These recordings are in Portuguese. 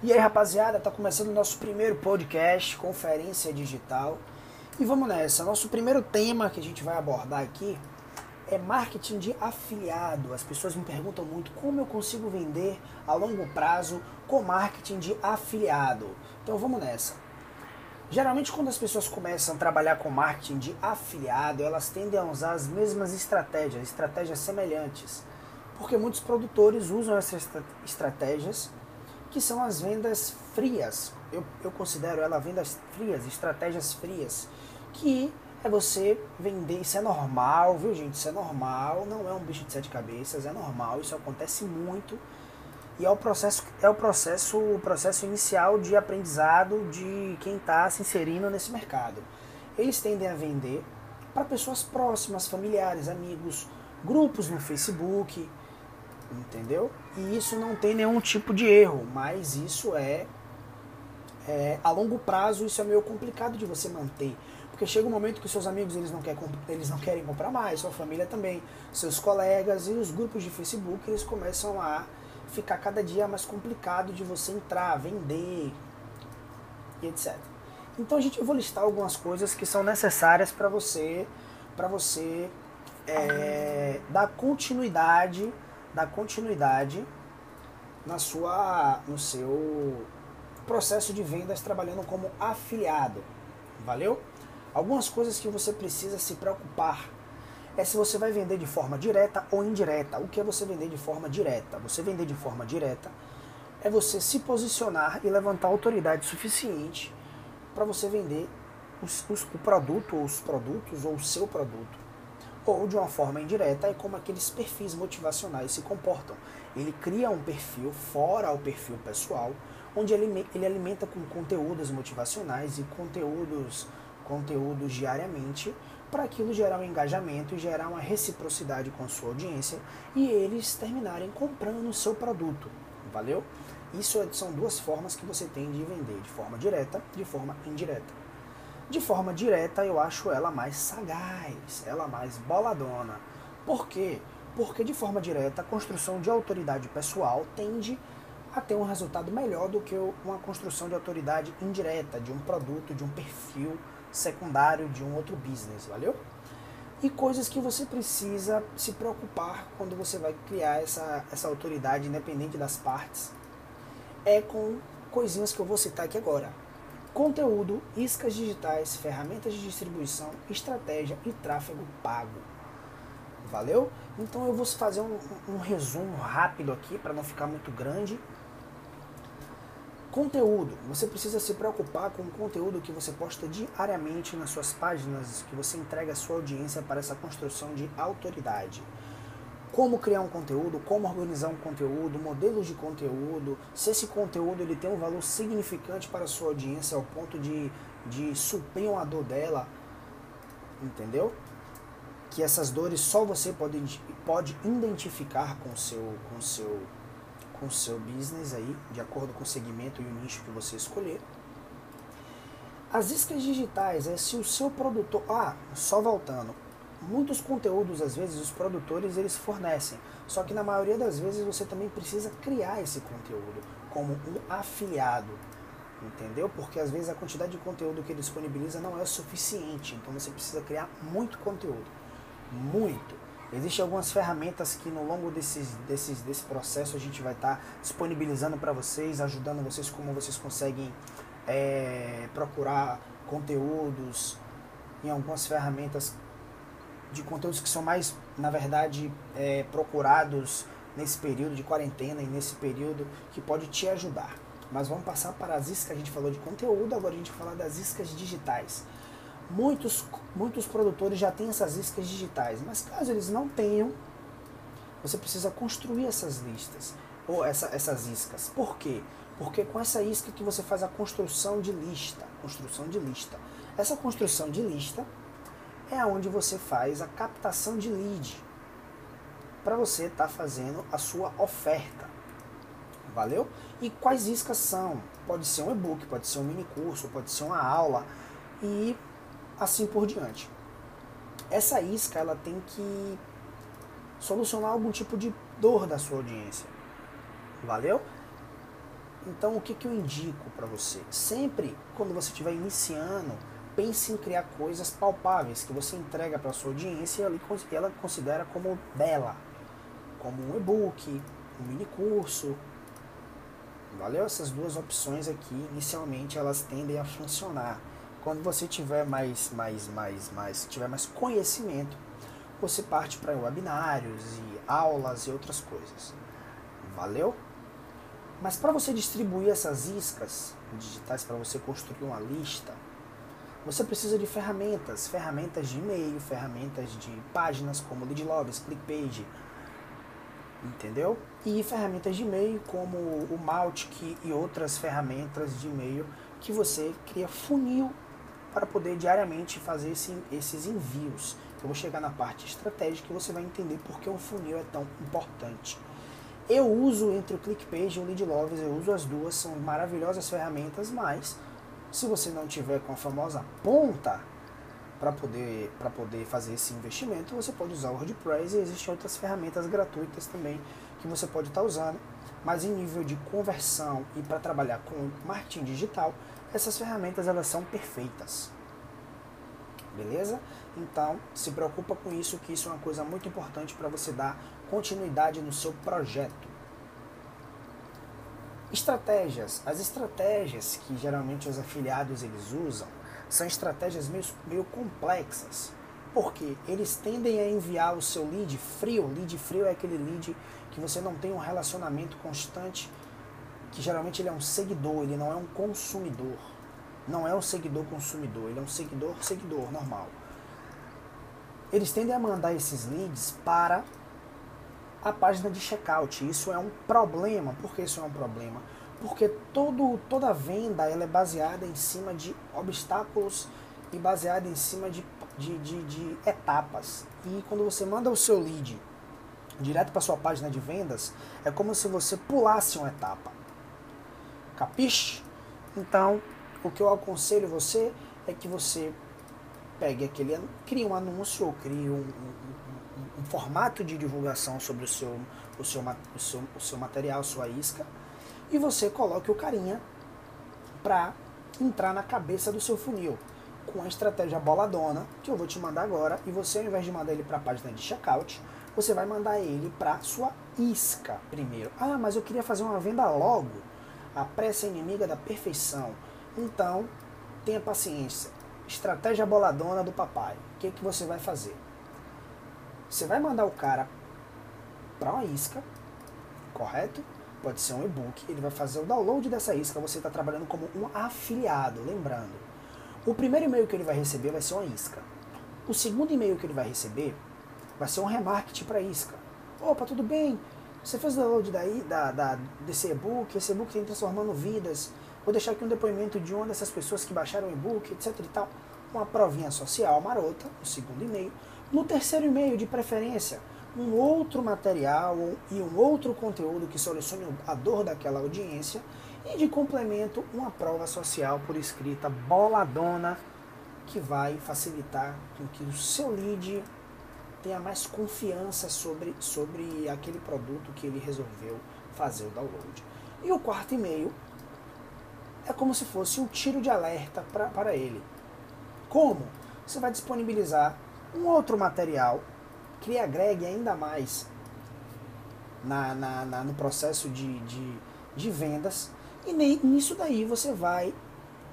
E aí, rapaziada, tá começando o nosso primeiro podcast, Conferência Digital. E vamos nessa. Nosso primeiro tema que a gente vai abordar aqui é marketing de afiliado. As pessoas me perguntam muito como eu consigo vender a longo prazo com marketing de afiliado. Então vamos nessa. Geralmente, quando as pessoas começam a trabalhar com marketing de afiliado, elas tendem a usar as mesmas estratégias, estratégias semelhantes. Porque muitos produtores usam essas estratégias que são as vendas frias. Eu, eu considero ela vendas frias, estratégias frias, que é você vender, isso é normal, viu gente? Isso é normal, não é um bicho de sete cabeças, é normal, isso acontece muito. E é o processo, é o processo, o processo inicial de aprendizado de quem está se inserindo nesse mercado. Eles tendem a vender para pessoas próximas, familiares, amigos, grupos no Facebook, entendeu? E isso não tem nenhum tipo de erro, mas isso é, é, a longo prazo isso é meio complicado de você manter, porque chega um momento que seus amigos eles não, querem, eles não querem comprar mais, sua família também, seus colegas e os grupos de Facebook eles começam a ficar cada dia mais complicado de você entrar, vender e etc. Então a gente eu vou listar algumas coisas que são necessárias para você para você é, dar continuidade dar continuidade na sua, no seu processo de vendas trabalhando como afiliado. Valeu? Algumas coisas que você precisa se preocupar é se você vai vender de forma direta ou indireta. O que é você vender de forma direta? Você vender de forma direta é você se posicionar e levantar autoridade suficiente para você vender os, os, o produto ou os produtos ou o seu produto ou de uma forma indireta é como aqueles perfis motivacionais se comportam. Ele cria um perfil fora o perfil pessoal, onde ele, ele alimenta com conteúdos motivacionais e conteúdos, conteúdos diariamente, para aquilo gerar um engajamento e gerar uma reciprocidade com sua audiência e eles terminarem comprando o seu produto. Valeu? Isso é, são duas formas que você tem de vender, de forma direta, de forma indireta. De forma direta, eu acho ela mais sagaz, ela mais boladona. Por quê? Porque de forma direta, a construção de autoridade pessoal tende a ter um resultado melhor do que uma construção de autoridade indireta, de um produto, de um perfil secundário, de um outro business, valeu? E coisas que você precisa se preocupar quando você vai criar essa, essa autoridade independente das partes é com coisinhas que eu vou citar aqui agora conteúdo, iscas digitais, ferramentas de distribuição, estratégia e tráfego pago. Valeu? Então eu vou fazer um, um resumo rápido aqui para não ficar muito grande. Conteúdo. Você precisa se preocupar com o conteúdo que você posta diariamente nas suas páginas, que você entrega à sua audiência para essa construção de autoridade como criar um conteúdo, como organizar um conteúdo, modelos de conteúdo, se esse conteúdo ele tem um valor significante para a sua audiência ao ponto de, de suprir uma dor dela, entendeu? Que essas dores só você pode, pode identificar com o seu, com seu, com seu business aí, de acordo com o segmento e o nicho que você escolher. As iscas digitais é se o seu produtor. Ah, só voltando muitos conteúdos às vezes os produtores eles fornecem, só que na maioria das vezes você também precisa criar esse conteúdo como um afiliado, entendeu? Porque às vezes a quantidade de conteúdo que ele disponibiliza não é suficiente, então você precisa criar muito conteúdo, muito. Existem algumas ferramentas que no longo desses, desses, desse processo a gente vai estar tá disponibilizando para vocês, ajudando vocês como vocês conseguem é, procurar conteúdos em algumas ferramentas de conteúdos que são mais, na verdade, é, procurados nesse período de quarentena e nesse período que pode te ajudar. Mas vamos passar para as iscas, a gente falou de conteúdo, agora a gente vai falar das iscas digitais. Muitos, muitos produtores já têm essas iscas digitais, mas caso eles não tenham, você precisa construir essas listas, ou essa, essas iscas. Por quê? Porque com essa isca que você faz a construção de lista, construção de lista. Essa construção de lista é onde você faz a captação de lead para você estar tá fazendo a sua oferta. Valeu? E quais iscas são? Pode ser um e-book, pode ser um mini curso, pode ser uma aula e assim por diante. Essa isca ela tem que solucionar algum tipo de dor da sua audiência. Valeu? Então, o que, que eu indico para você? Sempre, quando você estiver iniciando, pense em criar coisas palpáveis que você entrega para sua audiência e ela considera como dela, como um e-book, um mini curso. Valeu? Essas duas opções aqui, inicialmente, elas tendem a funcionar. Quando você tiver mais, mais, mais, mais, tiver mais conhecimento, você parte para webinários e aulas e outras coisas. Valeu? Mas para você distribuir essas iscas digitais, para você construir uma lista, você precisa de ferramentas, ferramentas de e-mail, ferramentas de páginas como Leadlogs, ClickPage, entendeu? E ferramentas de e-mail como o Mautic e outras ferramentas de e-mail que você cria funil para poder diariamente fazer esse, esses envios. Eu vou chegar na parte estratégica e você vai entender por que um funil é tão importante. Eu uso entre o ClickPage e o Leadloves, eu uso as duas, são maravilhosas ferramentas, mas se você não tiver com a famosa ponta para poder, poder fazer esse investimento, você pode usar o WordPress e existem outras ferramentas gratuitas também que você pode estar tá usando. Mas em nível de conversão e para trabalhar com marketing digital, essas ferramentas elas são perfeitas. Beleza? Então, se preocupa com isso, que isso é uma coisa muito importante para você dar continuidade no seu projeto. Estratégias. As estratégias que geralmente os afiliados eles usam são estratégias meio, meio complexas. Porque eles tendem a enviar o seu lead frio. Lead frio é aquele lead que você não tem um relacionamento constante, que geralmente ele é um seguidor, ele não é um consumidor. Não é um seguidor consumidor, ele é um seguidor seguidor normal. Eles tendem a mandar esses leads para a página de checkout. Isso é um problema. Por que isso é um problema? Porque todo, toda venda ela é baseada em cima de obstáculos e baseada em cima de, de, de, de etapas. E quando você manda o seu lead direto para sua página de vendas, é como se você pulasse uma etapa. Capiche? Então, o que eu aconselho você é que você pegue aquele, crie um anúncio ou crie um, um um, formato de divulgação sobre o seu, o, seu, o, seu, o seu material, sua isca, e você coloque o carinha para entrar na cabeça do seu funil com a estratégia boladona que eu vou te mandar agora e você ao invés de mandar ele para a página de checkout, você vai mandar ele para sua isca primeiro. Ah, mas eu queria fazer uma venda logo. A pressa é inimiga da perfeição. Então, tenha paciência. Estratégia boladona do papai. O que, que você vai fazer? Você vai mandar o cara para uma isca, correto? Pode ser um e-book, ele vai fazer o download dessa isca, você está trabalhando como um afiliado, lembrando. O primeiro e-mail que ele vai receber vai ser uma isca. O segundo e-mail que ele vai receber vai ser um remarketing para isca. Opa, tudo bem? Você fez o download daí, da, da, desse e-book, esse e-book tem transformando vidas. Vou deixar aqui um depoimento de uma dessas pessoas que baixaram o e-book, etc e tal. Uma provinha social marota, o segundo e-mail. No terceiro e-mail, de preferência, um outro material e um outro conteúdo que solucione a dor daquela audiência e de complemento uma prova social por escrita boladona que vai facilitar que o seu lead tenha mais confiança sobre, sobre aquele produto que ele resolveu fazer o download. E o quarto e-mail é como se fosse um tiro de alerta para ele. Como? Você vai disponibilizar um outro material que agregue ainda mais na, na, na no processo de, de, de vendas. E nem, nisso daí você vai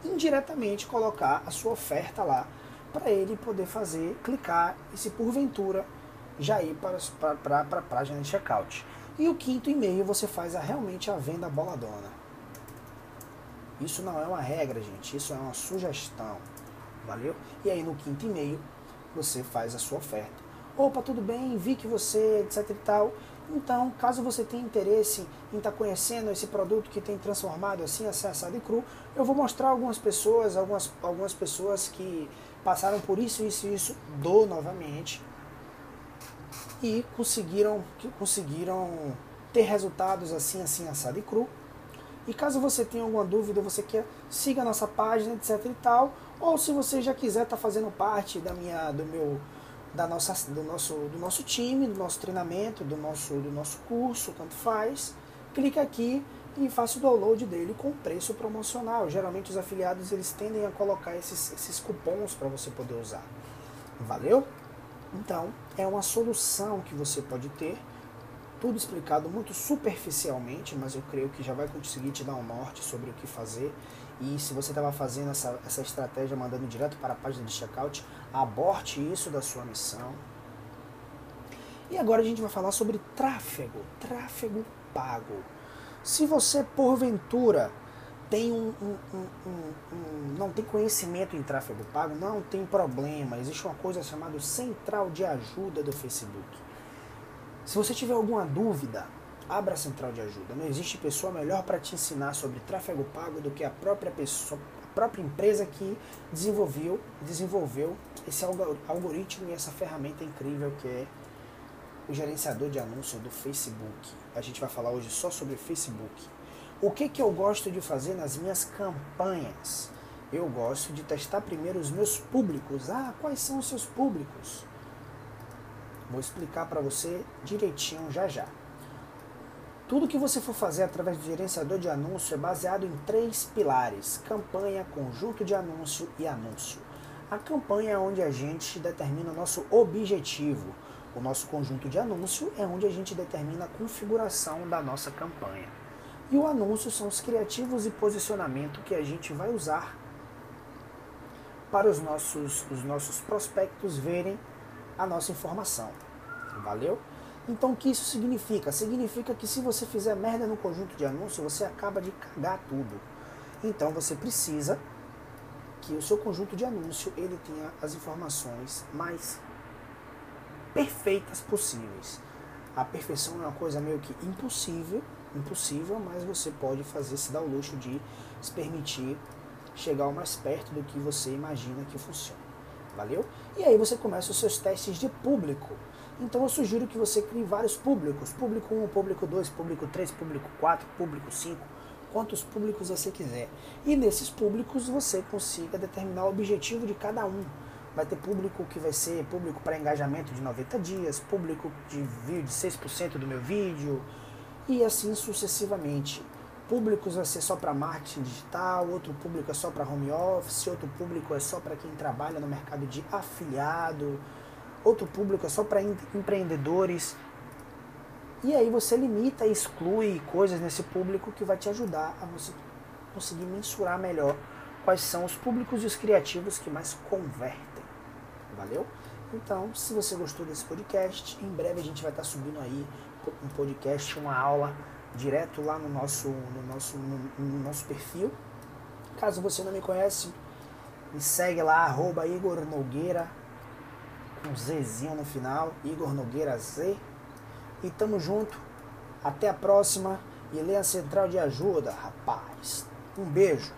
indiretamente colocar a sua oferta lá para ele poder fazer, clicar e se porventura já ir para, para, para a página de checkout. E o quinto e-mail você faz a, realmente a venda boladona. Isso não é uma regra, gente, isso é uma sugestão. Valeu? E aí no quinto e-mail você faz a sua oferta. Opa, tudo bem, vi que você, etc e tal. Então, caso você tenha interesse em estar tá conhecendo esse produto que tem transformado assim, assado e cru, eu vou mostrar algumas pessoas, algumas, algumas pessoas que passaram por isso, isso e isso, dou novamente, e conseguiram, conseguiram ter resultados assim, assim, assado e cru. E caso você tenha alguma dúvida, você quer, siga a nossa página, etc e tal, ou se você já quiser estar tá fazendo parte da minha, do meu, da nossa, do nosso, do nosso time, do nosso treinamento, do nosso, do nosso curso, tanto faz, clica aqui e faça o download dele com preço promocional. Geralmente os afiliados eles tendem a colocar esses, esses cupons para você poder usar. Valeu? Então, é uma solução que você pode ter, tudo explicado muito superficialmente, mas eu creio que já vai conseguir te dar um norte sobre o que fazer. E se você estava fazendo essa, essa estratégia mandando direto para a página de checkout, aborte isso da sua missão. E agora a gente vai falar sobre tráfego, tráfego pago. Se você porventura tem um, um, um, não tem conhecimento em tráfego pago, não tem problema. Existe uma coisa chamada central de ajuda do Facebook. Se você tiver alguma dúvida, abra a central de ajuda. Não existe pessoa melhor para te ensinar sobre tráfego pago do que a própria pessoa, a própria empresa que desenvolveu, desenvolveu esse algoritmo e essa ferramenta incrível que é o gerenciador de anúncios do Facebook. A gente vai falar hoje só sobre Facebook. O que, que eu gosto de fazer nas minhas campanhas? Eu gosto de testar primeiro os meus públicos. Ah, quais são os seus públicos? Vou explicar para você direitinho já já. Tudo que você for fazer através do gerenciador de anúncio é baseado em três pilares: campanha, conjunto de anúncio e anúncio. A campanha é onde a gente determina o nosso objetivo. O nosso conjunto de anúncio é onde a gente determina a configuração da nossa campanha. E o anúncio são os criativos e posicionamento que a gente vai usar para os nossos, os nossos prospectos verem a nossa informação. Valeu? Então o que isso significa? Significa que se você fizer merda no conjunto de anúncio, você acaba de cagar tudo. Então você precisa que o seu conjunto de anúncio ele tenha as informações mais perfeitas possíveis. A perfeição é uma coisa meio que impossível, impossível, mas você pode fazer se dar o luxo de se permitir chegar o mais perto do que você imagina que funciona. Valeu? E aí você começa os seus testes de público. Então eu sugiro que você crie vários públicos, público 1, público 2, público 3, público 4, público 5, quantos públicos você quiser. E nesses públicos você consiga determinar o objetivo de cada um. Vai ter público que vai ser público para engajamento de 90 dias, público de de 6% do meu vídeo, e assim sucessivamente. Públicos vai ser só para marketing digital, outro público é só para home office, outro público é só para quem trabalha no mercado de afiliado, outro público é só para empreendedores. E aí você limita e exclui coisas nesse público que vai te ajudar a você conseguir mensurar melhor quais são os públicos e os criativos que mais convertem. Valeu? Então, se você gostou desse podcast, em breve a gente vai estar subindo aí um podcast, uma aula direto lá no nosso, no nosso, no, no nosso perfil. Caso você não me conhece, me segue lá, arroba Igor Nogueira, com Zzinho no final, Igor Nogueira Z. E tamo junto. Até a próxima. E leia a Central de Ajuda, rapaz. Um beijo.